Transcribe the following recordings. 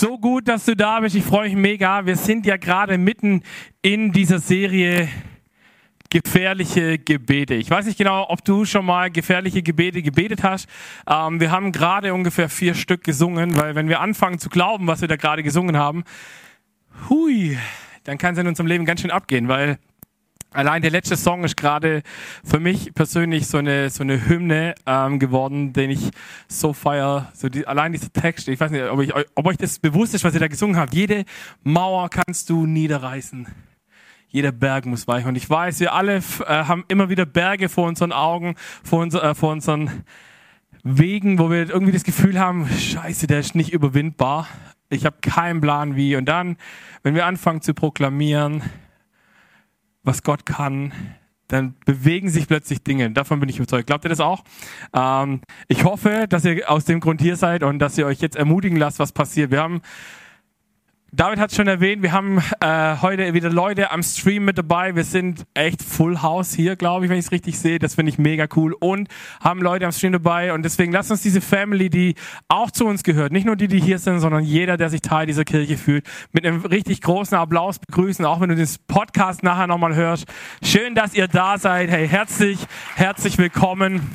So gut, dass du da bist. Ich freue mich mega. Wir sind ja gerade mitten in dieser Serie gefährliche Gebete. Ich weiß nicht genau, ob du schon mal gefährliche Gebete gebetet hast. Ähm, wir haben gerade ungefähr vier Stück gesungen, weil wenn wir anfangen zu glauben, was wir da gerade gesungen haben, hui, dann kann es in unserem Leben ganz schön abgehen, weil Allein der letzte Song ist gerade für mich persönlich so eine so eine Hymne ähm, geworden, den ich so feier. So die, allein dieser Text, ich weiß nicht, ob, ich, ob euch das bewusst ist, was ihr da gesungen habt. Jede Mauer kannst du niederreißen. Jeder Berg muss weichen. Und ich weiß, wir alle äh, haben immer wieder Berge vor unseren Augen, vor, unser, äh, vor unseren Wegen, wo wir irgendwie das Gefühl haben, scheiße, der ist nicht überwindbar. Ich habe keinen Plan wie. Und dann, wenn wir anfangen zu proklamieren, was Gott kann, dann bewegen sich plötzlich Dinge. Davon bin ich überzeugt. Glaubt ihr das auch? Ähm, ich hoffe, dass ihr aus dem Grund hier seid und dass ihr euch jetzt ermutigen lasst, was passiert. Wir haben David hat schon erwähnt, wir haben äh, heute wieder Leute am Stream mit dabei. Wir sind echt Full House hier, glaube ich, wenn ich es richtig sehe. Das finde ich mega cool. Und haben Leute am Stream dabei. Und deswegen lasst uns diese Family, die auch zu uns gehört, nicht nur die, die hier sind, sondern jeder, der sich Teil dieser Kirche fühlt, mit einem richtig großen Applaus begrüßen. Auch wenn du den Podcast nachher nochmal hörst. Schön, dass ihr da seid. Hey, herzlich, herzlich willkommen.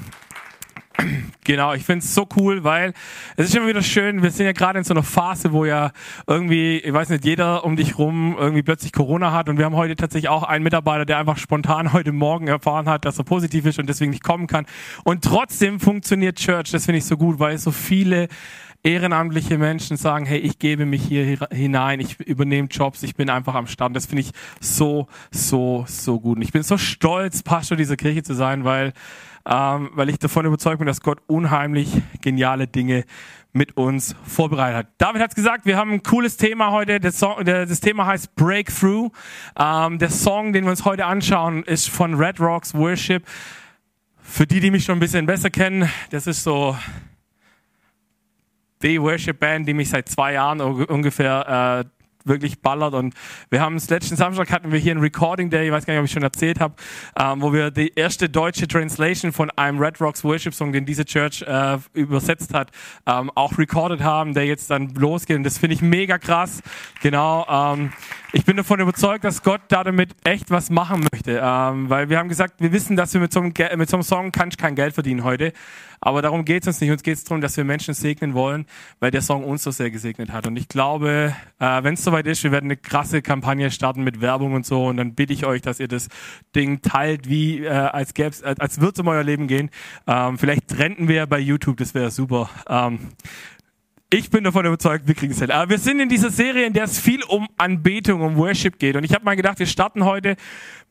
Genau, ich finde es so cool, weil es ist immer wieder schön, wir sind ja gerade in so einer Phase, wo ja irgendwie, ich weiß nicht, jeder um dich rum irgendwie plötzlich Corona hat und wir haben heute tatsächlich auch einen Mitarbeiter, der einfach spontan heute Morgen erfahren hat, dass er positiv ist und deswegen nicht kommen kann. Und trotzdem funktioniert Church, das finde ich so gut, weil so viele ehrenamtliche Menschen sagen, hey, ich gebe mich hier hinein, ich übernehme Jobs, ich bin einfach am Start. Das finde ich so, so, so gut. Und ich bin so stolz, Pastor dieser Kirche zu sein, weil ähm, weil ich davon überzeugt bin, dass Gott unheimlich geniale Dinge mit uns vorbereitet hat. David hat gesagt, wir haben ein cooles Thema heute. Das, Song, das Thema heißt Breakthrough. Ähm, der Song, den wir uns heute anschauen, ist von Red Rocks Worship. Für die, die mich schon ein bisschen besser kennen, das ist so die Worship Band, die mich seit zwei Jahren ungefähr äh, wirklich ballert. Und wir haben es letzten Samstag hatten wir hier ein Recording Day, ich weiß gar nicht, ob ich schon erzählt habe, ähm, wo wir die erste deutsche Translation von einem Red Rocks Worship Song, den diese Church äh, übersetzt hat, ähm, auch recorded haben, der jetzt dann losgeht. Und das finde ich mega krass. Genau. Ähm, ich bin davon überzeugt, dass Gott da damit echt was machen möchte. Ähm, weil wir haben gesagt, wir wissen, dass wir mit so einem, mit so einem Song kannst kein Geld verdienen heute. Aber darum geht es uns nicht. Uns geht es darum, dass wir Menschen segnen wollen, weil der Song uns so sehr gesegnet hat. Und ich glaube, äh, wenn es soweit ist, wir werden eine krasse Kampagne starten mit Werbung und so. Und dann bitte ich euch, dass ihr das Ding teilt, wie äh, als gäb's, als, als würde es um euer Leben gehen. Ähm, vielleicht trennten wir bei YouTube, das wäre super. Ähm, ich bin davon überzeugt, wir kriegen es hin. Aber wir sind in dieser Serie, in der es viel um Anbetung, um Worship geht. Und ich habe mal gedacht, wir starten heute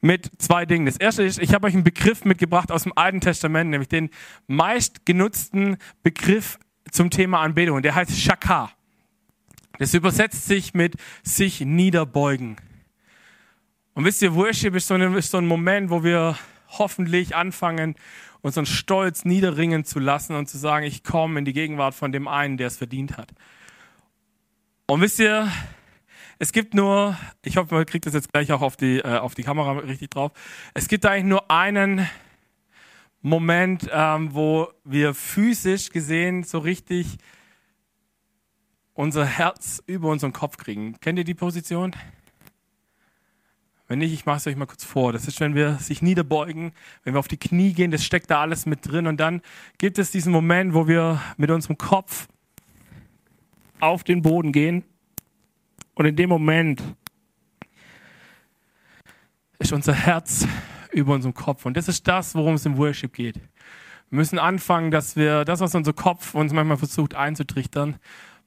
mit zwei Dingen. Das erste ist, ich habe euch einen Begriff mitgebracht aus dem Alten Testament, nämlich den meistgenutzten Begriff zum Thema Anbetung. Der heißt Shakar. Das übersetzt sich mit sich niederbeugen. Und wisst ihr, Worship ist so ein Moment, wo wir hoffentlich anfangen, unseren Stolz niederringen zu lassen und zu sagen, ich komme in die Gegenwart von dem einen, der es verdient hat. Und wisst ihr, es gibt nur, ich hoffe, man kriegt das jetzt gleich auch auf die, äh, auf die Kamera richtig drauf. Es gibt eigentlich nur einen Moment, ähm, wo wir physisch gesehen so richtig unser Herz über unseren Kopf kriegen. Kennt ihr die Position? Wenn nicht, ich mache es euch mal kurz vor. Das ist, wenn wir sich niederbeugen, wenn wir auf die Knie gehen, das steckt da alles mit drin. Und dann gibt es diesen Moment, wo wir mit unserem Kopf auf den Boden gehen. Und in dem Moment ist unser Herz über unserem Kopf. Und das ist das, worum es im Worship geht. Wir müssen anfangen, dass wir das, was unser Kopf uns manchmal versucht einzutrichtern,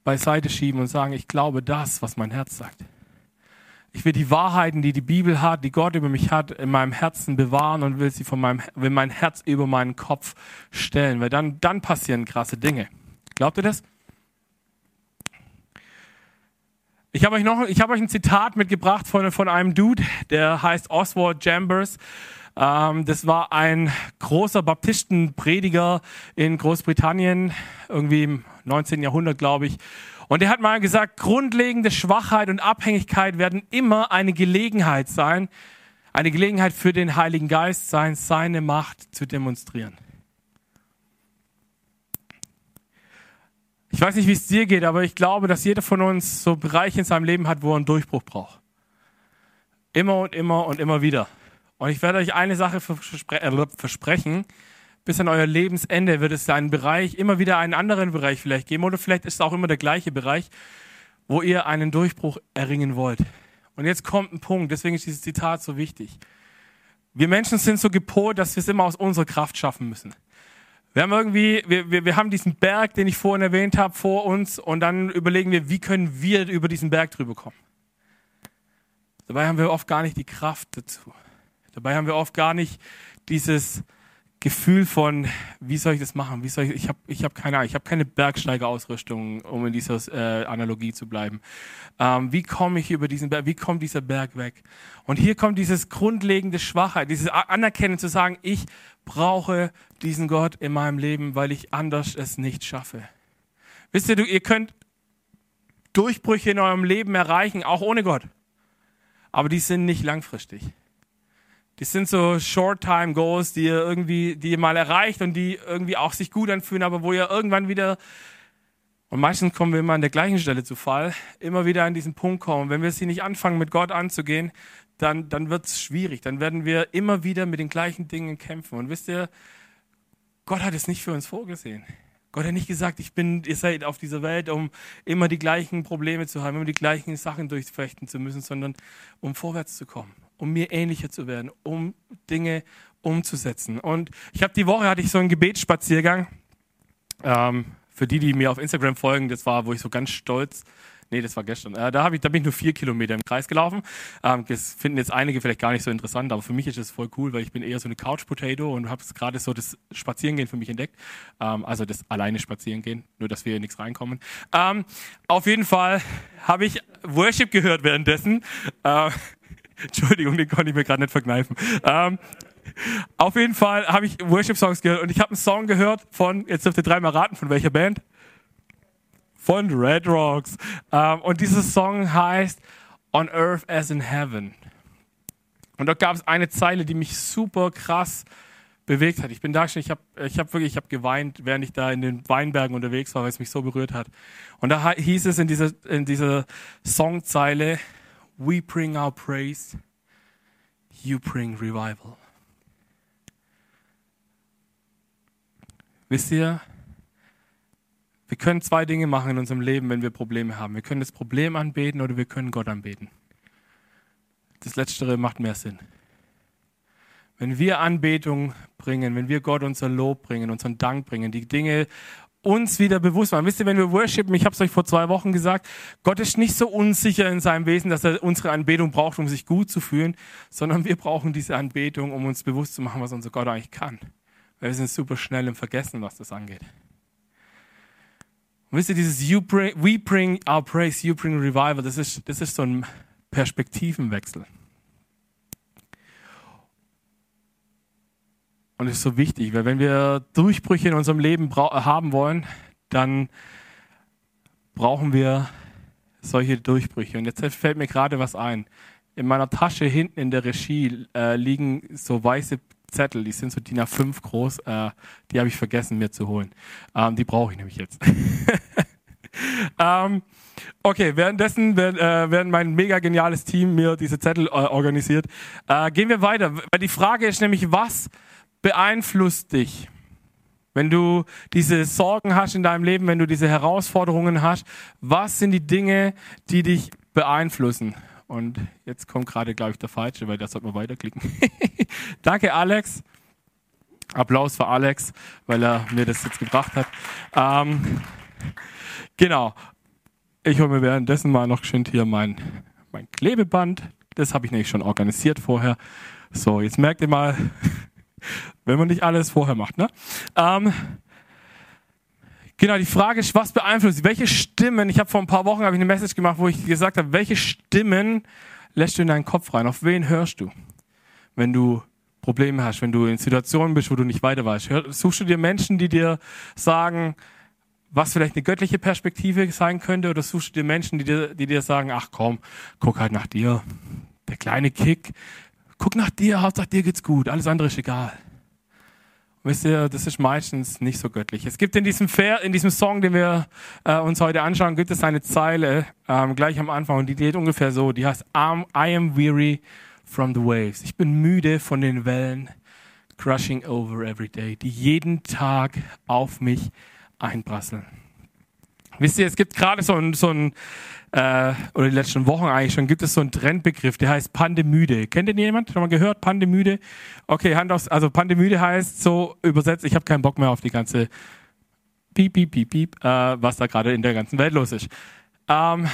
beiseite schieben und sagen, ich glaube das, was mein Herz sagt. Ich will die Wahrheiten, die die Bibel hat, die Gott über mich hat, in meinem Herzen bewahren und will sie von meinem, will mein Herz über meinen Kopf stellen, weil dann, dann passieren krasse Dinge. Glaubt ihr das? Ich habe euch noch, ich habe euch ein Zitat mitgebracht von, von einem Dude, der heißt Oswald Chambers. Ähm, das war ein großer Baptistenprediger in Großbritannien, irgendwie im 19. Jahrhundert, glaube ich. Und er hat mal gesagt, grundlegende Schwachheit und Abhängigkeit werden immer eine Gelegenheit sein, eine Gelegenheit für den Heiligen Geist sein, seine Macht zu demonstrieren. Ich weiß nicht, wie es dir geht, aber ich glaube, dass jeder von uns so Bereiche in seinem Leben hat, wo er einen Durchbruch braucht. Immer und immer und immer wieder. Und ich werde euch eine Sache äh, versprechen. Bis an euer Lebensende wird es einen Bereich, immer wieder einen anderen Bereich vielleicht geben. Oder vielleicht ist es auch immer der gleiche Bereich, wo ihr einen Durchbruch erringen wollt. Und jetzt kommt ein Punkt, deswegen ist dieses Zitat so wichtig. Wir Menschen sind so gepolt, dass wir es immer aus unserer Kraft schaffen müssen. Wir haben irgendwie, wir, wir, wir haben diesen Berg, den ich vorhin erwähnt habe, vor uns und dann überlegen wir, wie können wir über diesen Berg drüber kommen. Dabei haben wir oft gar nicht die Kraft dazu. Dabei haben wir oft gar nicht dieses Gefühl von, wie soll ich das machen? Wie soll ich, ich habe ich hab keine ich habe keine Bergsteigerausrüstung, um in dieser äh, Analogie zu bleiben. Ähm, wie komme ich über diesen Berg, wie kommt dieser Berg weg? Und hier kommt dieses grundlegende Schwachheit, dieses Anerkennen zu sagen, ich brauche diesen Gott in meinem Leben, weil ich anders es nicht schaffe. Wisst ihr, du, ihr könnt Durchbrüche in eurem Leben erreichen, auch ohne Gott. Aber die sind nicht langfristig. Die sind so Short-Time-Goals, die ihr irgendwie, die ihr mal erreicht und die irgendwie auch sich gut anfühlen, aber wo ihr irgendwann wieder, und meistens kommen wir immer an der gleichen Stelle zu Fall, immer wieder an diesen Punkt kommen. Wenn wir sie nicht anfangen, mit Gott anzugehen, dann, dann wird es schwierig. Dann werden wir immer wieder mit den gleichen Dingen kämpfen. Und wisst ihr, Gott hat es nicht für uns vorgesehen. Gott hat nicht gesagt, ich bin, ihr seid auf dieser Welt, um immer die gleichen Probleme zu haben, immer die gleichen Sachen durchfechten zu müssen, sondern um vorwärts zu kommen, um mir ähnlicher zu werden, um Dinge umzusetzen. Und ich habe die Woche hatte ich so einen Gebetsspaziergang. Ähm, für die, die mir auf Instagram folgen, das war, wo ich so ganz stolz Nee, das war gestern. Äh, da, ich, da bin ich nur vier Kilometer im Kreis gelaufen. Ähm, das finden jetzt einige vielleicht gar nicht so interessant, aber für mich ist es voll cool, weil ich bin eher so eine Couch-Potato und habe gerade so das Spazierengehen für mich entdeckt. Ähm, also das alleine Spazierengehen, nur dass wir hier nichts reinkommen. Ähm, auf jeden Fall habe ich Worship gehört währenddessen. Äh, Entschuldigung, den konnte ich mir gerade nicht verkneifen. Ähm, auf jeden Fall habe ich Worship-Songs gehört und ich habe einen Song gehört von, jetzt dürft ihr dreimal raten, von welcher Band? von Red Rocks. Ähm, und dieser Song heißt On Earth as in Heaven. Und dort gab es eine Zeile, die mich super krass bewegt hat. Ich bin da schon, ich habe ich hab wirklich, ich habe geweint, während ich da in den Weinbergen unterwegs war, weil es mich so berührt hat. Und da hieß es in dieser, in dieser Songzeile, We bring our praise, you bring revival. Wisst ihr, wir können zwei Dinge machen in unserem Leben, wenn wir Probleme haben. Wir können das Problem anbeten oder wir können Gott anbeten. Das Letztere macht mehr Sinn. Wenn wir Anbetung bringen, wenn wir Gott unser Lob bringen, unseren Dank bringen, die Dinge uns wieder bewusst machen. Wisst ihr, wenn wir worshipen, ich habe es euch vor zwei Wochen gesagt, Gott ist nicht so unsicher in seinem Wesen, dass er unsere Anbetung braucht, um sich gut zu fühlen, sondern wir brauchen diese Anbetung, um uns bewusst zu machen, was unser Gott eigentlich kann. Weil wir sind super schnell im Vergessen, was das angeht. Und wisst ihr, dieses you bring, We bring our praise, you bring revival, das ist, das ist so ein Perspektivenwechsel. Und das ist so wichtig, weil wenn wir Durchbrüche in unserem Leben haben wollen, dann brauchen wir solche Durchbrüche. Und jetzt fällt mir gerade was ein. In meiner Tasche hinten in der Regie äh, liegen so weiße Zettel, die sind so DIN A5 groß, äh, die habe ich vergessen mir zu holen. Ähm, die brauche ich nämlich jetzt. ähm, okay, währenddessen werden, äh, werden mein mega geniales Team mir diese Zettel äh, organisiert. Äh, gehen wir weiter. Die Frage ist nämlich, was beeinflusst dich? Wenn du diese Sorgen hast in deinem Leben, wenn du diese Herausforderungen hast, was sind die Dinge, die dich beeinflussen? Und jetzt kommt gerade, glaube ich, der falsche, weil da sollte man weiterklicken. Danke, Alex. Applaus für Alex, weil er mir das jetzt gebracht hat. Ähm, genau. Ich hole mir währenddessen mal noch schön hier mein, mein Klebeband. Das habe ich nämlich schon organisiert vorher. So, jetzt merkt ihr mal, wenn man nicht alles vorher macht. Ne? Ähm, Genau, die Frage ist, was beeinflusst, welche Stimmen, ich habe vor ein paar Wochen ich eine Message gemacht, wo ich gesagt habe, welche Stimmen lässt du in deinen Kopf rein? Auf wen hörst du? Wenn du Probleme hast, wenn du in Situationen bist, wo du nicht weiter weißt. Suchst du dir Menschen, die dir sagen, was vielleicht eine göttliche Perspektive sein könnte, oder suchst du dir Menschen, die dir, die dir sagen, ach komm, guck halt nach dir. Der kleine Kick, guck nach dir, Hauptsache dir geht's gut, alles andere ist egal. Wisst ihr, das ist meistens nicht so göttlich. Es gibt in diesem, Fair, in diesem Song, den wir äh, uns heute anschauen, gibt es eine Zeile ähm, gleich am Anfang und die geht ungefähr so. Die heißt I am weary from the waves. Ich bin müde von den Wellen, crushing over every day, die jeden Tag auf mich einprasseln. Wisst ihr, es gibt gerade so ein, so ein äh, oder die letzten Wochen eigentlich schon, gibt es so einen Trendbegriff, der heißt Pandemüde. Kennt den jemand? Schon mal gehört? Pandemüde? Okay, Hand aufs, also Pandemüde heißt so übersetzt, ich habe keinen Bock mehr auf die ganze Piep, Piep, Piep, Piep, äh, was da gerade in der ganzen Welt los ist. Ähm,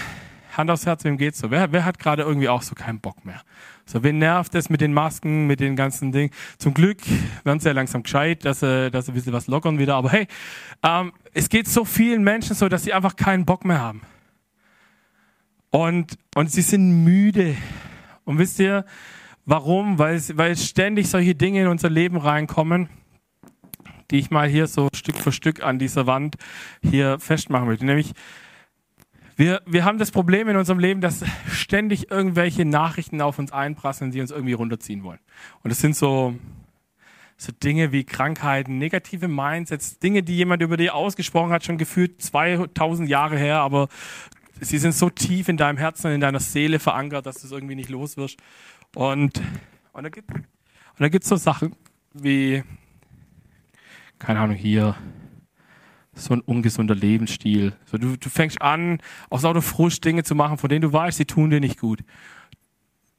Hand aufs Herz, wem geht's so? Wer, wer hat gerade irgendwie auch so keinen Bock mehr? So, wen nervt es mit den Masken, mit den ganzen Dingen? Zum Glück werden sie ja langsam gescheit, dass sie, dass sie ein bisschen was lockern wieder. Aber hey, ähm, es geht so vielen Menschen so, dass sie einfach keinen Bock mehr haben. Und, und sie sind müde. Und wisst ihr, warum? Weil, weil ständig solche Dinge in unser Leben reinkommen, die ich mal hier so Stück für Stück an dieser Wand hier festmachen möchte. Nämlich, wir, wir haben das Problem in unserem Leben, dass ständig irgendwelche Nachrichten auf uns einprasseln, die uns irgendwie runterziehen wollen. Und das sind so, so Dinge wie Krankheiten, negative Mindsets, Dinge, die jemand über dir ausgesprochen hat, schon gefühlt 2000 Jahre her, aber sie sind so tief in deinem Herzen, in deiner Seele verankert, dass du es irgendwie nicht los wirst. Und, und da gibt es so Sachen wie, keine Ahnung, hier, so ein ungesunder Lebensstil. So, du, du fängst an, aus lauter Frust Dinge zu machen, von denen du weißt, sie tun dir nicht gut.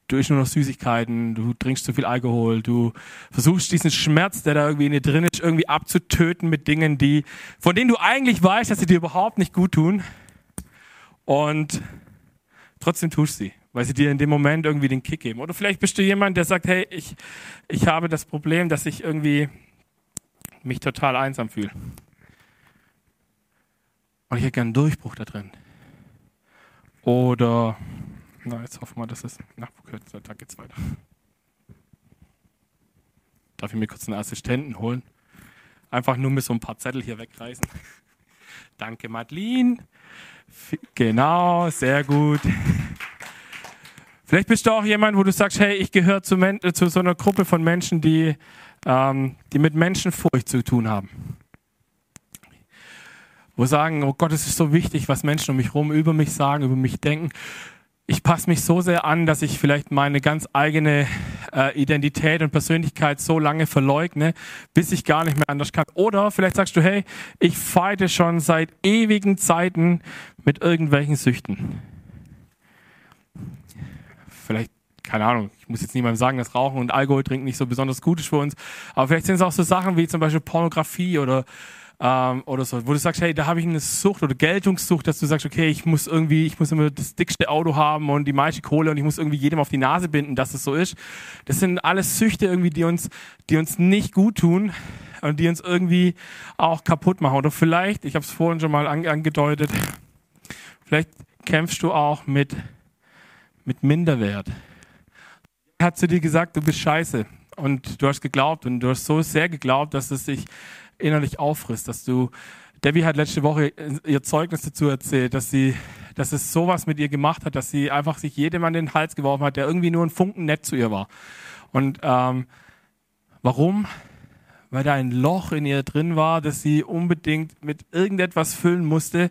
Du isst nur noch Süßigkeiten, du trinkst zu viel Alkohol, du versuchst diesen Schmerz, der da irgendwie in dir drin ist, irgendwie abzutöten mit Dingen, die, von denen du eigentlich weißt, dass sie dir überhaupt nicht gut tun. Und trotzdem tust sie, weil sie dir in dem Moment irgendwie den Kick geben. Oder vielleicht bist du jemand, der sagt, hey, ich, ich habe das Problem, dass ich irgendwie mich total einsam fühle. Und ich hätte gerne einen Durchbruch da drin. Oder, na, jetzt hoffen wir, dass es nachgekürzt wird. Da geht's weiter. Darf ich mir kurz einen Assistenten holen? Einfach nur mit so ein paar Zettel hier wegreißen. Danke, Madeline. Genau, sehr gut. Vielleicht bist du auch jemand, wo du sagst, hey, ich gehöre zu, zu, so einer Gruppe von Menschen, die, ähm, die mit Menschenfurcht zu tun haben wo sagen, oh Gott, es ist so wichtig, was Menschen um mich herum über mich sagen, über mich denken. Ich passe mich so sehr an, dass ich vielleicht meine ganz eigene äh, Identität und Persönlichkeit so lange verleugne, bis ich gar nicht mehr anders kann. Oder vielleicht sagst du, hey, ich feite schon seit ewigen Zeiten mit irgendwelchen Süchten. Vielleicht keine Ahnung, ich muss jetzt niemandem sagen, dass Rauchen und Alkohol trinken nicht so besonders gut ist für uns, aber vielleicht sind es auch so Sachen wie zum Beispiel Pornografie oder ähm, oder so, wo du sagst, hey, da habe ich eine Sucht oder Geltungssucht, dass du sagst, okay, ich muss irgendwie, ich muss immer das dickste Auto haben und die meiste Kohle und ich muss irgendwie jedem auf die Nase binden, dass es so ist. Das sind alles Süchte irgendwie, die uns, die uns nicht gut tun und die uns irgendwie auch kaputt machen. Oder vielleicht, ich habe es vorhin schon mal angedeutet, vielleicht kämpfst du auch mit, mit Minderwert. Hat zu dir gesagt, du bist scheiße und du hast geglaubt und du hast so sehr geglaubt, dass es sich innerlich auffrisst, dass du, Debbie hat letzte Woche ihr Zeugnis dazu erzählt, dass sie, dass es sowas mit ihr gemacht hat, dass sie einfach sich jedem an den Hals geworfen hat, der irgendwie nur ein Funken nett zu ihr war. Und ähm, warum? Weil da ein Loch in ihr drin war, das sie unbedingt mit irgendetwas füllen musste,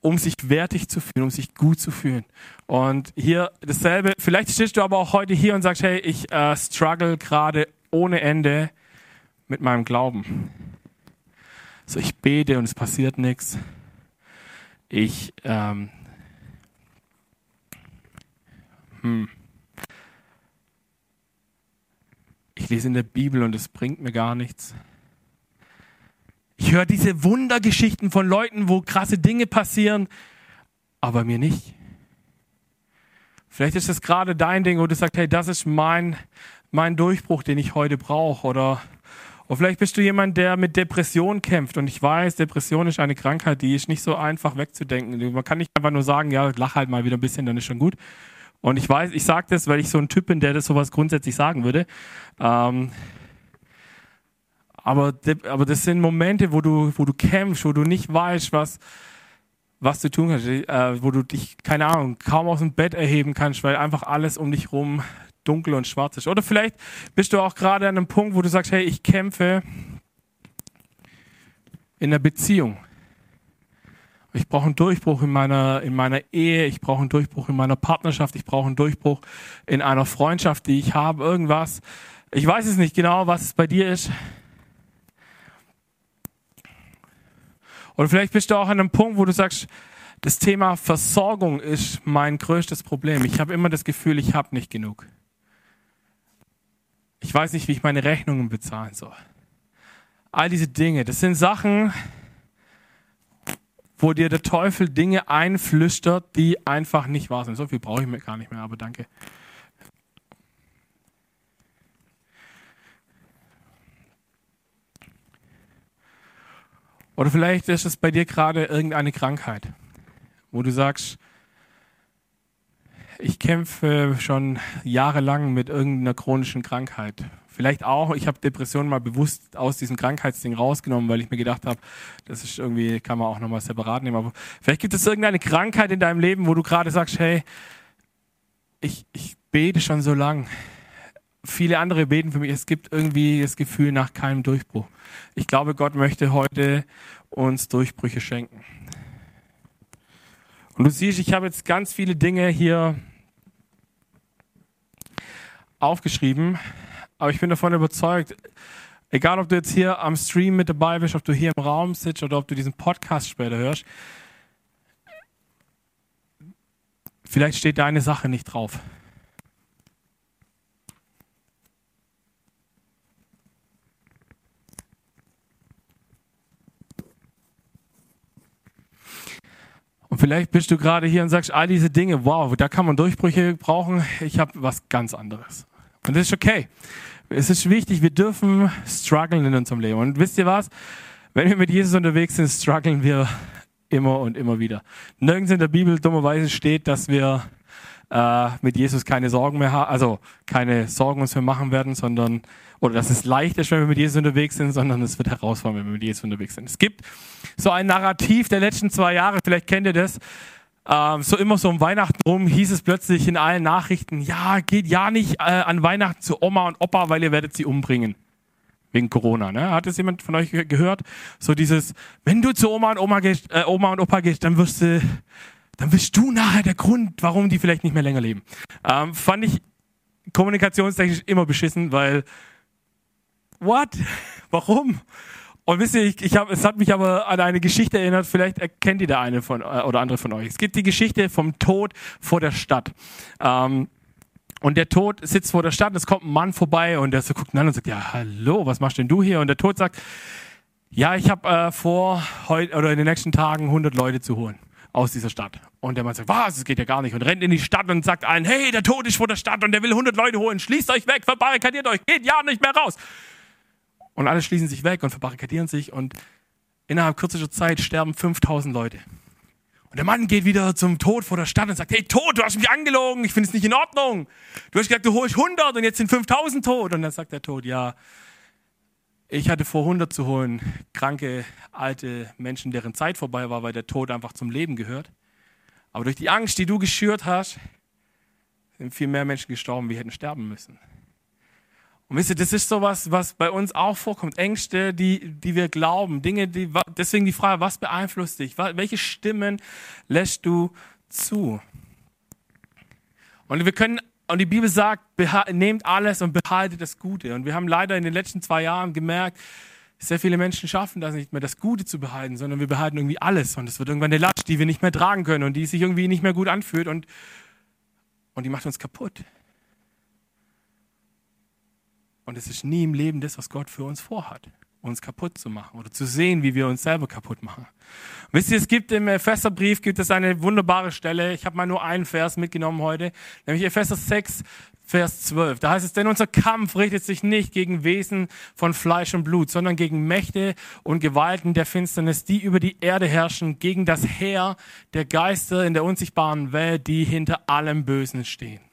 um sich wertig zu fühlen, um sich gut zu fühlen. Und hier dasselbe, vielleicht stehst du aber auch heute hier und sagst, hey, ich äh, struggle gerade ohne Ende mit meinem Glauben. So, ich bete und es passiert nichts. Ich, ähm, hm. Ich lese in der Bibel und es bringt mir gar nichts. Ich höre diese Wundergeschichten von Leuten, wo krasse Dinge passieren, aber mir nicht. Vielleicht ist das gerade dein Ding, wo du sagst, hey, das ist mein, mein Durchbruch, den ich heute brauche. Oder und vielleicht bist du jemand, der mit Depression kämpft. Und ich weiß, Depression ist eine Krankheit, die ist nicht so einfach wegzudenken. Man kann nicht einfach nur sagen, ja, lach halt mal wieder ein bisschen, dann ist schon gut. Und ich weiß, ich sage das, weil ich so ein Typ bin, der das sowas grundsätzlich sagen würde. Ähm, aber, aber das sind Momente, wo du, wo du kämpfst, wo du nicht weißt, was, was du tun kannst, äh, wo du dich, keine Ahnung, kaum aus dem Bett erheben kannst, weil einfach alles um dich rum dunkel und schwarz ist. Oder vielleicht bist du auch gerade an einem Punkt, wo du sagst, hey, ich kämpfe in der Beziehung. Ich brauche einen Durchbruch in meiner, in meiner Ehe, ich brauche einen Durchbruch in meiner Partnerschaft, ich brauche einen Durchbruch in einer Freundschaft, die ich habe, irgendwas. Ich weiß es nicht genau, was es bei dir ist. Oder vielleicht bist du auch an einem Punkt, wo du sagst, das Thema Versorgung ist mein größtes Problem. Ich habe immer das Gefühl, ich habe nicht genug. Ich weiß nicht, wie ich meine Rechnungen bezahlen soll. All diese Dinge, das sind Sachen, wo dir der Teufel Dinge einflüstert, die einfach nicht wahr sind. So viel brauche ich mir gar nicht mehr, aber danke. Oder vielleicht ist es bei dir gerade irgendeine Krankheit, wo du sagst, ich kämpfe schon jahrelang mit irgendeiner chronischen Krankheit. Vielleicht auch, ich habe Depressionen mal bewusst aus diesem Krankheitsding rausgenommen, weil ich mir gedacht habe, das ist irgendwie, kann man auch nochmal separat nehmen. Aber vielleicht gibt es irgendeine Krankheit in deinem Leben, wo du gerade sagst, hey, ich, ich bete schon so lang. Viele andere beten für mich. Es gibt irgendwie das Gefühl nach keinem Durchbruch. Ich glaube, Gott möchte heute uns Durchbrüche schenken. Und du siehst, ich habe jetzt ganz viele Dinge hier aufgeschrieben, aber ich bin davon überzeugt, egal ob du jetzt hier am Stream mit dabei bist, ob du hier im Raum sitzt oder ob du diesen Podcast später hörst, vielleicht steht deine Sache nicht drauf. Und vielleicht bist du gerade hier und sagst, all diese Dinge, wow, da kann man Durchbrüche brauchen. Ich habe was ganz anderes. Und das ist okay. Es ist wichtig, wir dürfen strugglen in unserem Leben. Und wisst ihr was? Wenn wir mit Jesus unterwegs sind, strugglen wir immer und immer wieder. Nirgends in der Bibel dummerweise steht, dass wir äh, mit Jesus keine Sorgen mehr haben, also keine Sorgen uns mehr machen werden, sondern oder dass es leicht ist, wenn wir mit Jesus unterwegs sind, sondern es wird herausfordernd, wenn wir mit Jesus unterwegs sind. Es gibt so ein Narrativ der letzten zwei Jahre, vielleicht kennt ihr das, ähm, so immer so um Weihnachten rum hieß es plötzlich in allen Nachrichten, ja, geht ja nicht äh, an Weihnachten zu Oma und Opa, weil ihr werdet sie umbringen. Wegen Corona, ne? Hat das jemand von euch gehört? So dieses, wenn du zu Oma und Oma gehst, äh, Oma und Opa gehst, dann wirst du, dann bist du nachher der Grund, warum die vielleicht nicht mehr länger leben. Ähm, fand ich kommunikationstechnisch immer beschissen, weil, what? Warum? Und wisst ihr, ich, ich hab, es hat mich aber an eine Geschichte erinnert, vielleicht erkennt ihr der eine von, äh, oder andere von euch. Es gibt die Geschichte vom Tod vor der Stadt. Ähm, und der Tod sitzt vor der Stadt, es kommt ein Mann vorbei und der so guckt ihn an und sagt, ja, hallo, was machst denn du hier? Und der Tod sagt, ja, ich habe äh, vor, heute oder in den nächsten Tagen 100 Leute zu holen aus dieser Stadt. Und der Mann sagt, was, das geht ja gar nicht. Und rennt in die Stadt und sagt allen, hey, der Tod ist vor der Stadt und der will 100 Leute holen. Schließt euch weg, verbarrikadiert euch, geht ja nicht mehr raus. Und alle schließen sich weg und verbarrikadieren sich und innerhalb kürzester Zeit sterben 5000 Leute. Und der Mann geht wieder zum Tod vor der Stadt und sagt, hey Tod, du hast mich angelogen, ich finde es nicht in Ordnung. Du hast gesagt, du holst 100 und jetzt sind 5000 tot. Und dann sagt der Tod, ja, ich hatte vor 100 zu holen, kranke, alte Menschen, deren Zeit vorbei war, weil der Tod einfach zum Leben gehört. Aber durch die Angst, die du geschürt hast, sind viel mehr Menschen gestorben, wie hätten sterben müssen. Und wisst ihr, das ist sowas, was bei uns auch vorkommt. Ängste, die, die wir glauben, Dinge, die, deswegen die Frage, was beeinflusst dich? Welche Stimmen lässt du zu? Und wir können, und die Bibel sagt, nehmt alles und behaltet das Gute. Und wir haben leider in den letzten zwei Jahren gemerkt, sehr viele Menschen schaffen das nicht mehr, das Gute zu behalten, sondern wir behalten irgendwie alles. Und es wird irgendwann eine Last, die wir nicht mehr tragen können und die sich irgendwie nicht mehr gut anfühlt und, und die macht uns kaputt. Und es ist nie im Leben das, was Gott für uns vorhat, uns kaputt zu machen oder zu sehen, wie wir uns selber kaputt machen. Und wisst ihr, es gibt im Epheserbrief gibt es eine wunderbare Stelle. Ich habe mal nur einen Vers mitgenommen heute, nämlich Epheser 6, Vers 12. Da heißt es, denn unser Kampf richtet sich nicht gegen Wesen von Fleisch und Blut, sondern gegen Mächte und Gewalten der Finsternis, die über die Erde herrschen, gegen das Heer der Geister in der unsichtbaren Welt, die hinter allem Bösen stehen.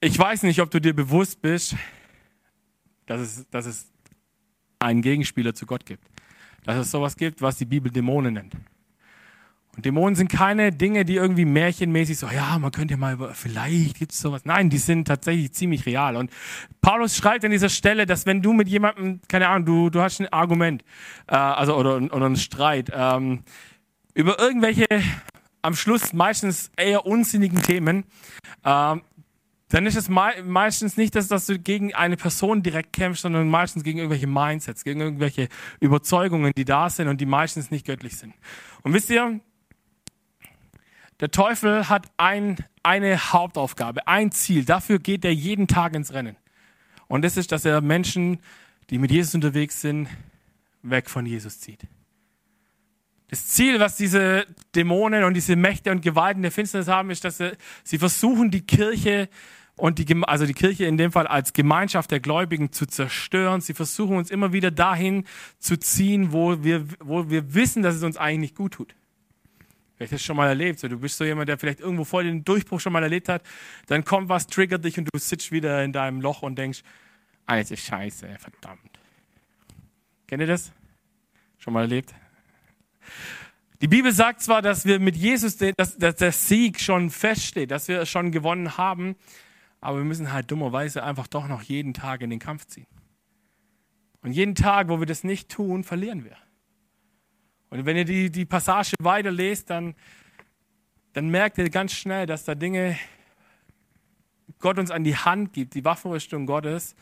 Ich weiß nicht, ob du dir bewusst bist, dass es, dass es einen Gegenspieler zu Gott gibt. Dass es sowas gibt, was die Bibel Dämonen nennt. Und Dämonen sind keine Dinge, die irgendwie märchenmäßig so, ja, man könnte mal, vielleicht gibt es sowas. Nein, die sind tatsächlich ziemlich real. Und Paulus schreibt an dieser Stelle, dass wenn du mit jemandem, keine Ahnung, du, du hast ein Argument, äh, also oder, oder einen Streit, ähm, über irgendwelche am Schluss meistens eher unsinnigen Themen, ähm, dann ist es me meistens nicht, dass, dass du gegen eine Person direkt kämpfst, sondern meistens gegen irgendwelche Mindsets, gegen irgendwelche Überzeugungen, die da sind und die meistens nicht göttlich sind. Und wisst ihr, der Teufel hat ein, eine Hauptaufgabe, ein Ziel. Dafür geht er jeden Tag ins Rennen. Und das ist, dass er Menschen, die mit Jesus unterwegs sind, weg von Jesus zieht. Das Ziel, was diese Dämonen und diese Mächte und Gewalten der Finsternis haben, ist, dass sie, sie versuchen, die Kirche und die, also die Kirche in dem Fall als Gemeinschaft der Gläubigen zu zerstören. Sie versuchen uns immer wieder dahin zu ziehen, wo wir, wo wir wissen, dass es uns eigentlich nicht gut tut. Vielleicht hast du schon mal erlebt, so, du bist so jemand, der vielleicht irgendwo voll den Durchbruch schon mal erlebt hat, dann kommt was, triggert dich und du sitzt wieder in deinem Loch und denkst, alte Scheiße, verdammt. Kennt ihr das? Schon mal erlebt? Die Bibel sagt zwar, dass wir mit Jesus, dass, dass der Sieg schon feststeht, dass wir schon gewonnen haben, aber wir müssen halt dummerweise einfach doch noch jeden Tag in den Kampf ziehen. Und jeden Tag, wo wir das nicht tun, verlieren wir. Und wenn ihr die, die Passage weiterlest, dann, dann merkt ihr ganz schnell, dass da Dinge Gott uns an die Hand gibt, die Waffenrüstung Gottes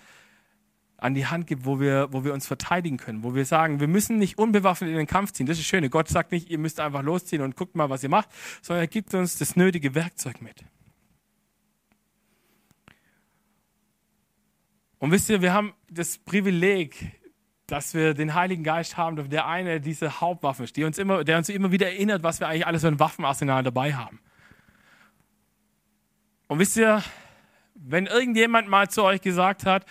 an die Hand gibt, wo wir, wo wir uns verteidigen können, wo wir sagen, wir müssen nicht unbewaffnet in den Kampf ziehen. Das ist schön. Gott sagt nicht, ihr müsst einfach losziehen und guckt mal, was ihr macht, sondern er gibt uns das nötige Werkzeug mit. Und wisst ihr, wir haben das Privileg, dass wir den Heiligen Geist haben, der eine diese Hauptwaffe ist, die uns immer, der uns immer wieder erinnert, was wir eigentlich alles für ein Waffenarsenal dabei haben. Und wisst ihr, wenn irgendjemand mal zu euch gesagt hat,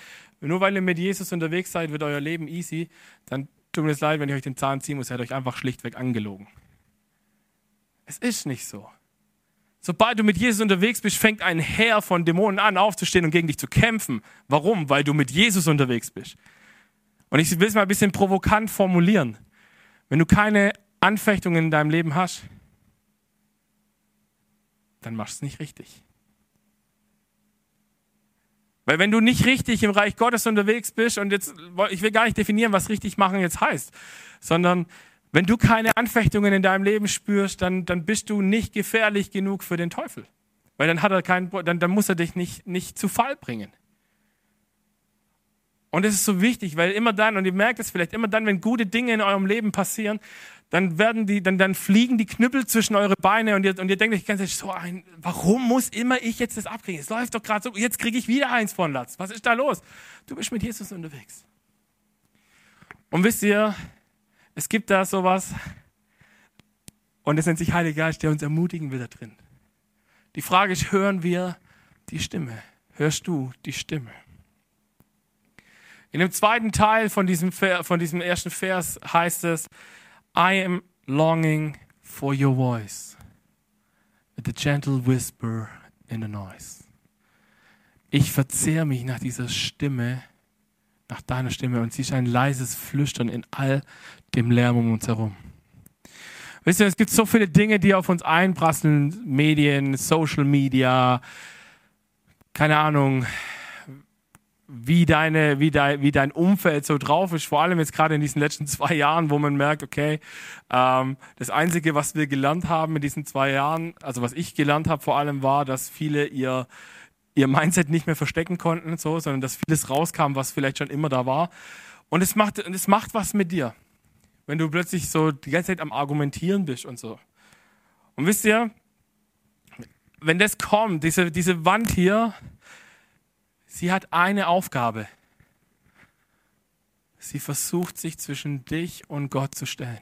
nur weil ihr mit Jesus unterwegs seid, wird euer Leben easy, dann tut mir das leid, wenn ich euch den Zahn ziehen muss, er hat euch einfach schlichtweg angelogen. Es ist nicht so. Sobald du mit Jesus unterwegs bist, fängt ein Heer von Dämonen an, aufzustehen und gegen dich zu kämpfen. Warum? Weil du mit Jesus unterwegs bist. Und ich will es mal ein bisschen provokant formulieren. Wenn du keine Anfechtungen in deinem Leben hast, dann machst du es nicht richtig. Weil wenn du nicht richtig im Reich Gottes unterwegs bist, und jetzt, ich will gar nicht definieren, was richtig machen jetzt heißt, sondern wenn du keine Anfechtungen in deinem Leben spürst, dann, dann bist du nicht gefährlich genug für den Teufel. Weil dann hat er keinen, dann, dann muss er dich nicht, nicht zu Fall bringen. Und es ist so wichtig, weil immer dann, und ihr merkt es vielleicht, immer dann, wenn gute Dinge in eurem Leben passieren, dann werden die, dann, dann fliegen die Knüppel zwischen eure Beine und ihr, und ihr denkt euch ganz ehrlich so ein, warum muss immer ich jetzt das abkriegen? Es läuft doch gerade so, jetzt kriege ich wieder eins von Latz. Was ist da los? Du bist mit Jesus unterwegs. Und wisst ihr, es gibt da sowas, und es nennt sich Heiliger Geist, der uns ermutigen will da drin. Die Frage ist, hören wir die Stimme? Hörst du die Stimme? In dem zweiten Teil von diesem, von diesem ersten Vers heißt es, I am longing for your voice, with a gentle whisper in the noise. Ich verzehre mich nach dieser Stimme, nach deiner Stimme und sie ist ein leises Flüstern in all dem Lärm um uns herum. Wisst ihr, es gibt so viele Dinge, die auf uns einprasseln, Medien, Social Media, keine Ahnung, wie, deine, wie, dein, wie dein Umfeld so drauf ist, vor allem jetzt gerade in diesen letzten zwei Jahren, wo man merkt, okay, ähm, das Einzige, was wir gelernt haben in diesen zwei Jahren, also was ich gelernt habe vor allem, war, dass viele ihr, ihr Mindset nicht mehr verstecken konnten, so, sondern dass vieles rauskam, was vielleicht schon immer da war. Und es macht, es macht was mit dir, wenn du plötzlich so die ganze Zeit am Argumentieren bist und so. Und wisst ihr, wenn das kommt, diese, diese Wand hier, Sie hat eine Aufgabe. Sie versucht sich zwischen dich und Gott zu stellen.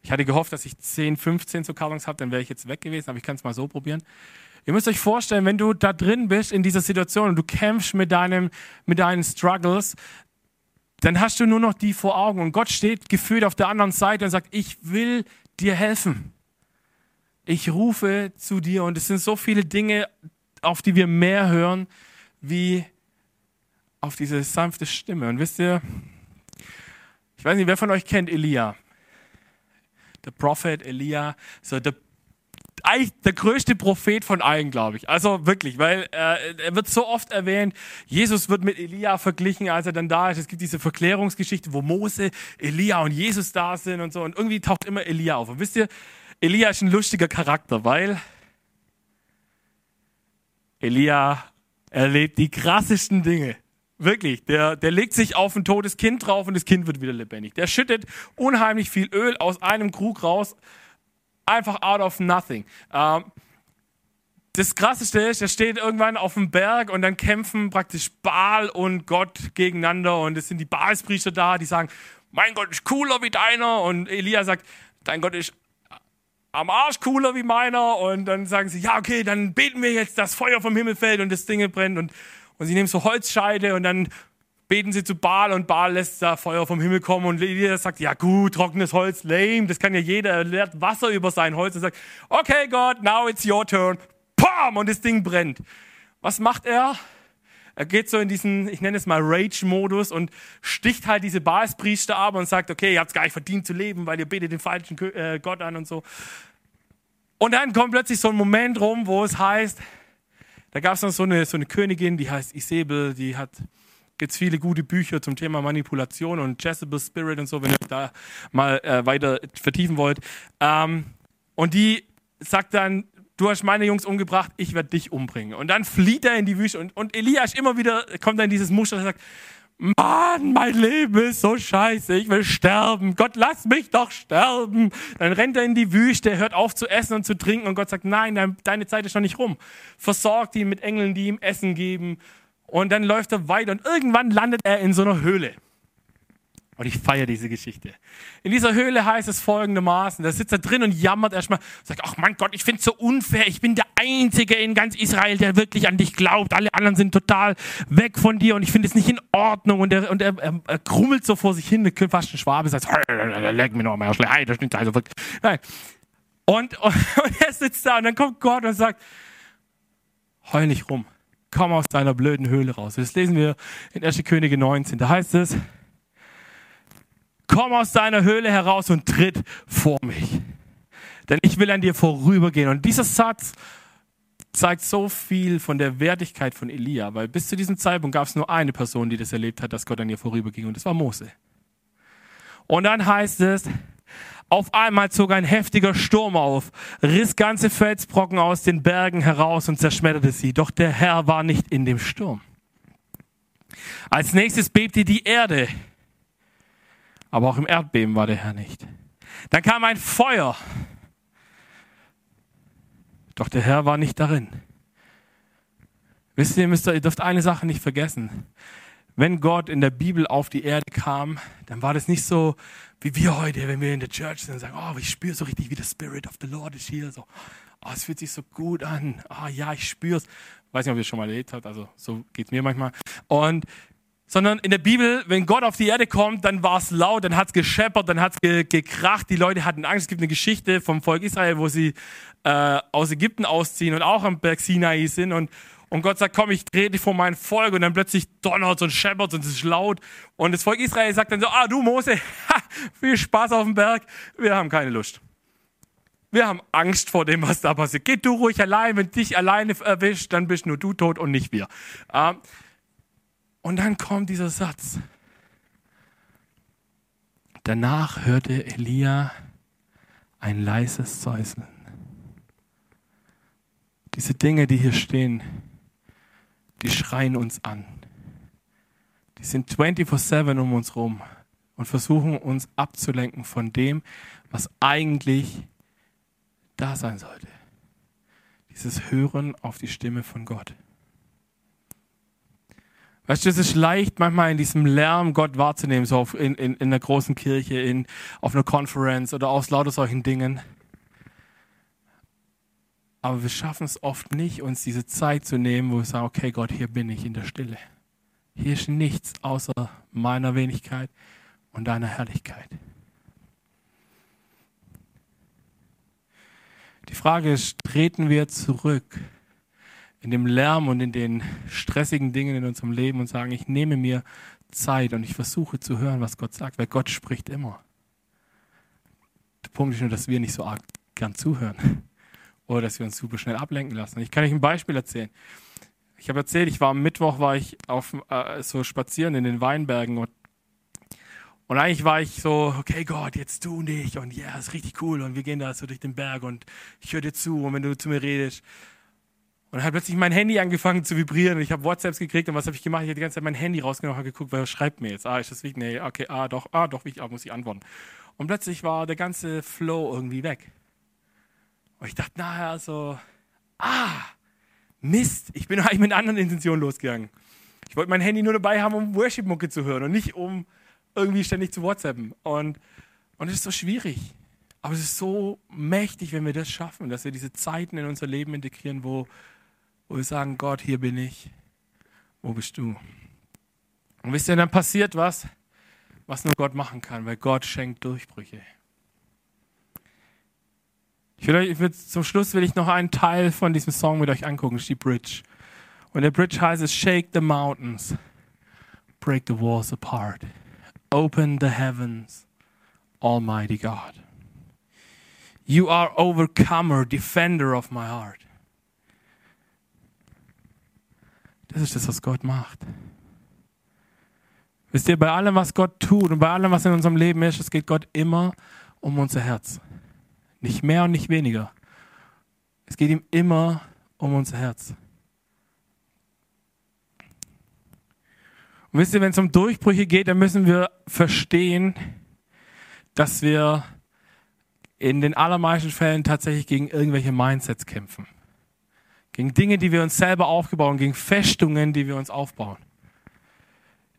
Ich hatte gehofft, dass ich 10, 15 zu Kartons habe, dann wäre ich jetzt weg gewesen, aber ich kann es mal so probieren. Ihr müsst euch vorstellen, wenn du da drin bist in dieser Situation und du kämpfst mit, deinem, mit deinen Struggles, dann hast du nur noch die vor Augen und Gott steht gefühlt auf der anderen Seite und sagt, ich will dir helfen. Ich rufe zu dir und es sind so viele Dinge, auf die wir mehr hören, wie auf diese sanfte Stimme. Und wisst ihr, ich weiß nicht, wer von euch kennt Elia? der Prophet Elia, so der eigentlich der größte Prophet von allen, glaube ich. Also wirklich, weil äh, er wird so oft erwähnt. Jesus wird mit Elia verglichen, als er dann da ist. Es gibt diese Verklärungsgeschichte, wo Mose, Elia und Jesus da sind und so. Und irgendwie taucht immer Elia auf. Und wisst ihr, Elia ist ein lustiger Charakter, weil Elia erlebt die krassesten Dinge. Wirklich, der, der legt sich auf ein totes Kind drauf und das Kind wird wieder lebendig. Der schüttet unheimlich viel Öl aus einem Krug raus, einfach out of nothing. Ähm, das Krasseste ist, er steht irgendwann auf dem Berg und dann kämpfen praktisch Baal und Gott gegeneinander und es sind die Baalspriester da, die sagen, mein Gott ist cooler wie deiner und Elia sagt, dein Gott ist am Arsch cooler wie meiner. Und dann sagen sie, ja okay, dann beten wir jetzt, dass Feuer vom Himmel fällt und das Ding brennt. Und, und sie nehmen so Holzscheide und dann beten sie zu Baal und Baal lässt da Feuer vom Himmel kommen. Und Elia sagt, ja gut, trockenes Holz, lame, das kann ja jeder, er leert Wasser über sein Holz und sagt, okay Gott, now it's your turn, pam, und das Ding brennt. Was macht er? Er geht so in diesen, ich nenne es mal Rage-Modus und sticht halt diese Baalspriester ab und sagt, okay, ihr habt es gar nicht verdient zu leben, weil ihr betet den falschen äh, Gott an und so. Und dann kommt plötzlich so ein Moment rum, wo es heißt, da gab es noch so eine, so eine Königin, die heißt Isabel, die hat jetzt viele gute Bücher zum Thema Manipulation und Jezebel Spirit und so, wenn ihr da mal äh, weiter vertiefen wollt. Ähm, und die sagt dann, du hast meine Jungs umgebracht, ich werde dich umbringen. Und dann flieht er in die Wüste und, und Elias immer wieder kommt dann in dieses Muster und sagt, Mann, mein Leben ist so scheiße, ich will sterben. Gott, lass mich doch sterben. Dann rennt er in die Wüste, hört auf zu essen und zu trinken und Gott sagt, nein, deine Zeit ist noch nicht rum. Versorgt ihn mit Engeln, die ihm Essen geben. Und dann läuft er weiter und irgendwann landet er in so einer Höhle. Und ich feiere diese Geschichte. In dieser Höhle heißt es folgendermaßen, da sitzt er drin und jammert erstmal, sagt, ach mein Gott, ich finde es so unfair, ich bin der Einzige in ganz Israel, der wirklich an dich glaubt, alle anderen sind total weg von dir und ich finde es nicht in Ordnung und er, und er, er, er krummelt so vor sich hin, fast ein Schwabe, sagt, leck mir noch mal, hey, das stimmt also wirklich. Nein. Und, und, und er sitzt da und dann kommt Gott und sagt, heul nicht rum, komm aus deiner blöden Höhle raus. Das lesen wir in 1. Könige 19, da heißt es, komm aus deiner Höhle heraus und tritt vor mich. Denn ich will an dir vorübergehen. Und dieser Satz zeigt so viel von der Wertigkeit von Elia, weil bis zu diesem Zeitpunkt gab es nur eine Person, die das erlebt hat, dass Gott an ihr vorüberging, und das war Mose. Und dann heißt es, auf einmal zog ein heftiger Sturm auf, riss ganze Felsbrocken aus den Bergen heraus und zerschmetterte sie. Doch der Herr war nicht in dem Sturm. Als nächstes bebte die Erde aber auch im Erdbeben war der Herr nicht. Dann kam ein Feuer, doch der Herr war nicht darin. Wisst ihr, ihr dürft eine Sache nicht vergessen. Wenn Gott in der Bibel auf die Erde kam, dann war das nicht so wie wir heute, wenn wir in der Church sind und sagen, oh, ich spüre so richtig, wie der Spirit of the Lord ist hier. So, oh, es fühlt sich so gut an. Oh ja, ich spüre es. Weiß nicht, ob ihr es schon mal erlebt habt, also so geht es mir manchmal. Und sondern in der Bibel, wenn Gott auf die Erde kommt, dann war es laut, dann hat es gescheppert, dann hat es ge gekracht, die Leute hatten Angst. Es gibt eine Geschichte vom Volk Israel, wo sie äh, aus Ägypten ausziehen und auch am Berg Sinai sind und, und Gott sagt, komm, ich trete vor mein Volk und dann plötzlich donnert und scheppert und es ist laut und das Volk Israel sagt dann so, ah du Mose, ha, viel Spaß auf dem Berg, wir haben keine Lust. Wir haben Angst vor dem, was da passiert. Geh du ruhig allein, wenn dich alleine erwischt, dann bist nur du tot und nicht wir. Ähm, und dann kommt dieser Satz. Danach hörte Elia ein leises Säuseln. Diese Dinge, die hier stehen, die schreien uns an. Die sind 24-7 um uns rum und versuchen uns abzulenken von dem, was eigentlich da sein sollte. Dieses Hören auf die Stimme von Gott. Weißt du, es ist leicht, manchmal in diesem Lärm Gott wahrzunehmen, so in, in, in einer großen Kirche, in, auf einer Konferenz oder aus lauter solchen Dingen. Aber wir schaffen es oft nicht, uns diese Zeit zu nehmen, wo wir sagen, okay Gott, hier bin ich in der Stille. Hier ist nichts außer meiner Wenigkeit und deiner Herrlichkeit. Die Frage ist, treten wir zurück in dem Lärm und in den stressigen Dingen in unserem Leben und sagen, ich nehme mir Zeit und ich versuche zu hören, was Gott sagt, weil Gott spricht immer. Der Punkt ist nur, dass wir nicht so arg gern zuhören oder dass wir uns super schnell ablenken lassen. Ich kann euch ein Beispiel erzählen. Ich habe erzählt, ich war am Mittwoch war ich auf äh, so spazieren in den Weinbergen und und eigentlich war ich so, okay Gott, jetzt du nicht und ja, yeah, ist richtig cool und wir gehen da so durch den Berg und ich höre dir zu und wenn du zu mir redest. Und dann hat plötzlich mein Handy angefangen zu vibrieren und ich habe WhatsApps gekriegt und was habe ich gemacht? Ich habe die ganze Zeit mein Handy rausgenommen und geguckt, wer schreibt mir jetzt? Ah, ist das wichtig? Nee, okay, ah, doch, ah, doch, wichtig, ah, muss ich antworten. Und plötzlich war der ganze Flow irgendwie weg. Und ich dachte nachher so, ah, Mist, ich bin eigentlich mit anderen Intention losgegangen. Ich wollte mein Handy nur dabei haben, um Worship-Mucke zu hören und nicht um irgendwie ständig zu WhatsAppen. Und, und ist so schwierig. Aber es ist so mächtig, wenn wir das schaffen, dass wir diese Zeiten in unser Leben integrieren, wo, wo wir sagen, Gott, hier bin ich. Wo bist du? Und wisst ihr, dann passiert was, was nur Gott machen kann, weil Gott schenkt Durchbrüche. Ich will, ich will, zum Schluss will ich noch einen Teil von diesem Song mit euch angucken, das ist die Bridge. Und der Bridge heißt es, Shake the mountains, break the walls apart, open the heavens, Almighty God. You are overcomer, defender of my heart. Das ist das, was Gott macht. Wisst ihr, bei allem, was Gott tut und bei allem, was in unserem Leben ist, es geht Gott immer um unser Herz. Nicht mehr und nicht weniger. Es geht ihm immer um unser Herz. Und wisst ihr, wenn es um Durchbrüche geht, dann müssen wir verstehen, dass wir in den allermeisten Fällen tatsächlich gegen irgendwelche Mindsets kämpfen. Gegen Dinge, die wir uns selber aufgebaut gegen Festungen, die wir uns aufbauen.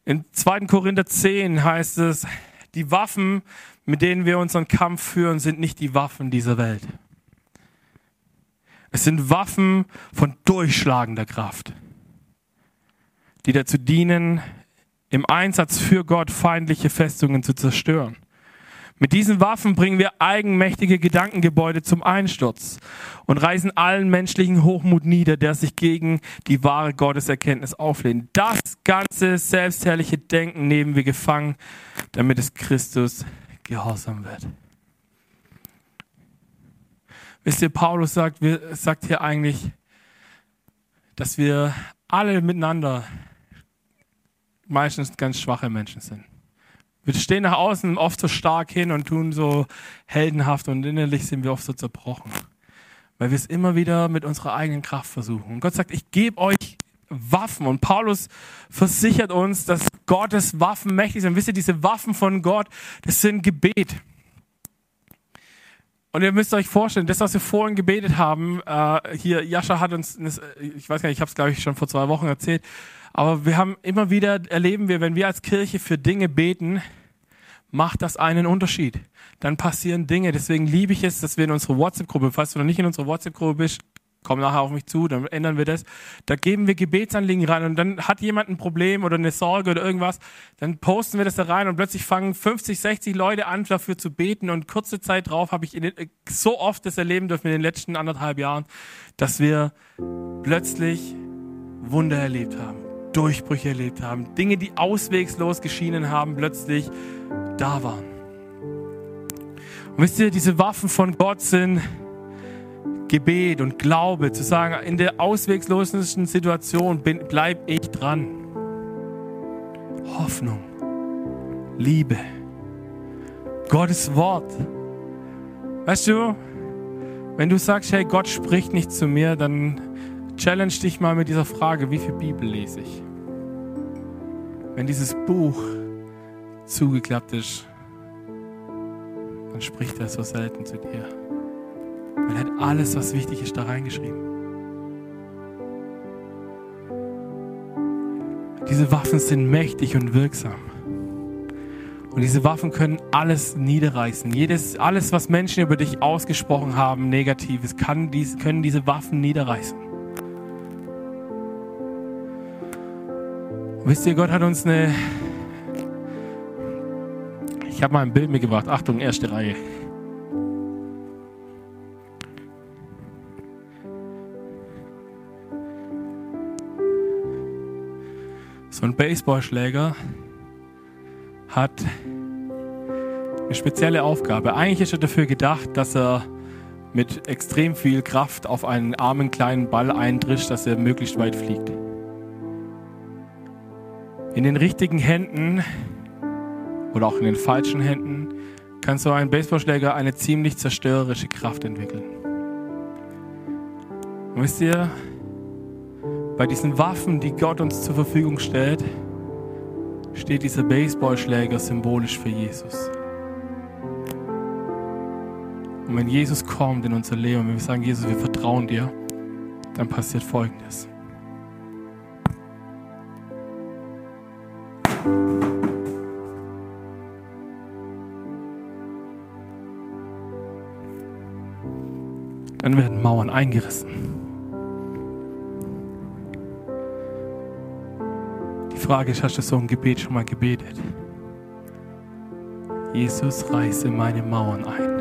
In 2. Korinther 10 heißt es, die Waffen, mit denen wir unseren Kampf führen, sind nicht die Waffen dieser Welt. Es sind Waffen von durchschlagender Kraft, die dazu dienen, im Einsatz für Gott feindliche Festungen zu zerstören. Mit diesen Waffen bringen wir eigenmächtige Gedankengebäude zum Einsturz und reißen allen menschlichen Hochmut nieder, der sich gegen die wahre Gotteserkenntnis auflehnt. Das ganze selbstherrliche Denken nehmen wir gefangen, damit es Christus gehorsam wird. Wisst ihr, Paulus sagt, wir, sagt hier eigentlich, dass wir alle miteinander meistens ganz schwache Menschen sind. Wir stehen nach außen oft so stark hin und tun so heldenhaft und innerlich sind wir oft so zerbrochen. Weil wir es immer wieder mit unserer eigenen Kraft versuchen. Und Gott sagt, ich gebe euch Waffen. Und Paulus versichert uns, dass Gottes Waffen mächtig sind. Wisst ihr, diese Waffen von Gott, das sind Gebet. Und ihr müsst euch vorstellen, das, was wir vorhin gebetet haben, äh, hier, Jascha hat uns, ich weiß gar nicht, ich habe es glaube ich schon vor zwei Wochen erzählt, aber wir haben immer wieder, erleben wir, wenn wir als Kirche für Dinge beten, macht das einen Unterschied. Dann passieren Dinge. Deswegen liebe ich es, dass wir in unserer WhatsApp-Gruppe, falls du noch nicht in unserer WhatsApp-Gruppe bist, komm nachher auf mich zu, dann ändern wir das. Da geben wir Gebetsanliegen rein und dann hat jemand ein Problem oder eine Sorge oder irgendwas, dann posten wir das da rein und plötzlich fangen 50, 60 Leute an, dafür zu beten und kurze Zeit drauf habe ich den, so oft das erleben dürfen in den letzten anderthalb Jahren, dass wir plötzlich Wunder erlebt haben. Durchbrüche erlebt haben, Dinge, die auswegslos geschienen haben, plötzlich da waren. Und wisst ihr, diese Waffen von Gott sind Gebet und Glaube, zu sagen, in der auswegslosesten Situation bin, bleib ich dran. Hoffnung, Liebe, Gottes Wort. Weißt du, wenn du sagst, hey, Gott spricht nicht zu mir, dann challenge dich mal mit dieser Frage, wie viel Bibel lese ich? Wenn dieses Buch zugeklappt ist, dann spricht er so selten zu dir. Er hat alles, was wichtig ist, da reingeschrieben. Diese Waffen sind mächtig und wirksam. Und diese Waffen können alles niederreißen. Jedes, alles, was Menschen über dich ausgesprochen haben, Negatives, kann dies, können diese Waffen niederreißen. Wisst ihr, Gott hat uns eine. Ich habe mal ein Bild mitgebracht. Achtung, erste Reihe. So ein Baseballschläger hat eine spezielle Aufgabe. Eigentlich ist er dafür gedacht, dass er mit extrem viel Kraft auf einen armen kleinen Ball eindrischt, dass er möglichst weit fliegt. In den richtigen Händen oder auch in den falschen Händen kann so ein Baseballschläger eine ziemlich zerstörerische Kraft entwickeln. Und wisst ihr, bei diesen Waffen, die Gott uns zur Verfügung stellt, steht dieser Baseballschläger symbolisch für Jesus. Und wenn Jesus kommt in unser Leben und wir sagen, Jesus, wir vertrauen dir, dann passiert Folgendes. Eingerissen. Die Frage ist, hast du so ein Gebet schon mal gebetet? Jesus, reiße meine Mauern ein.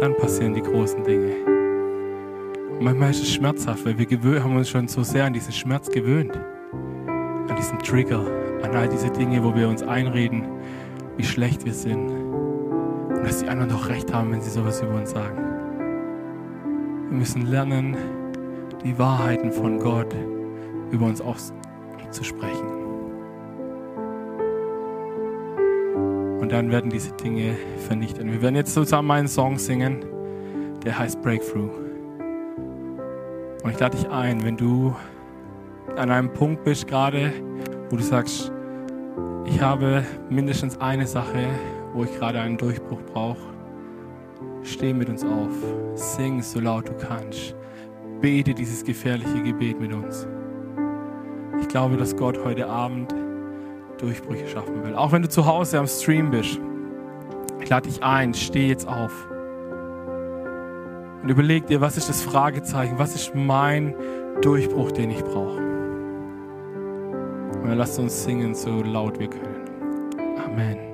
Dann passieren die großen Dinge. Manchmal ist es schmerzhaft, weil wir haben uns schon so sehr an diesen Schmerz gewöhnt. An diesen Trigger, an all diese Dinge, wo wir uns einreden, wie schlecht wir sind. Und dass die anderen doch recht haben, wenn sie sowas über uns sagen. Wir müssen lernen, die Wahrheiten von Gott über uns auszusprechen. Und dann werden diese Dinge vernichtet. Wir werden jetzt zusammen einen Song singen, der heißt Breakthrough. Und ich lade dich ein, wenn du an einem Punkt bist gerade, wo du sagst, ich habe mindestens eine Sache, wo ich gerade einen Durchbruch brauche. Steh mit uns auf. Sing so laut du kannst. Bete dieses gefährliche Gebet mit uns. Ich glaube, dass Gott heute Abend Durchbrüche schaffen will. Auch wenn du zu Hause am Stream bist. Ich lade dich ein, steh jetzt auf. Und überleg dir, was ist das Fragezeichen? Was ist mein Durchbruch, den ich brauche? Und lasst uns singen, so laut wir können. Amen.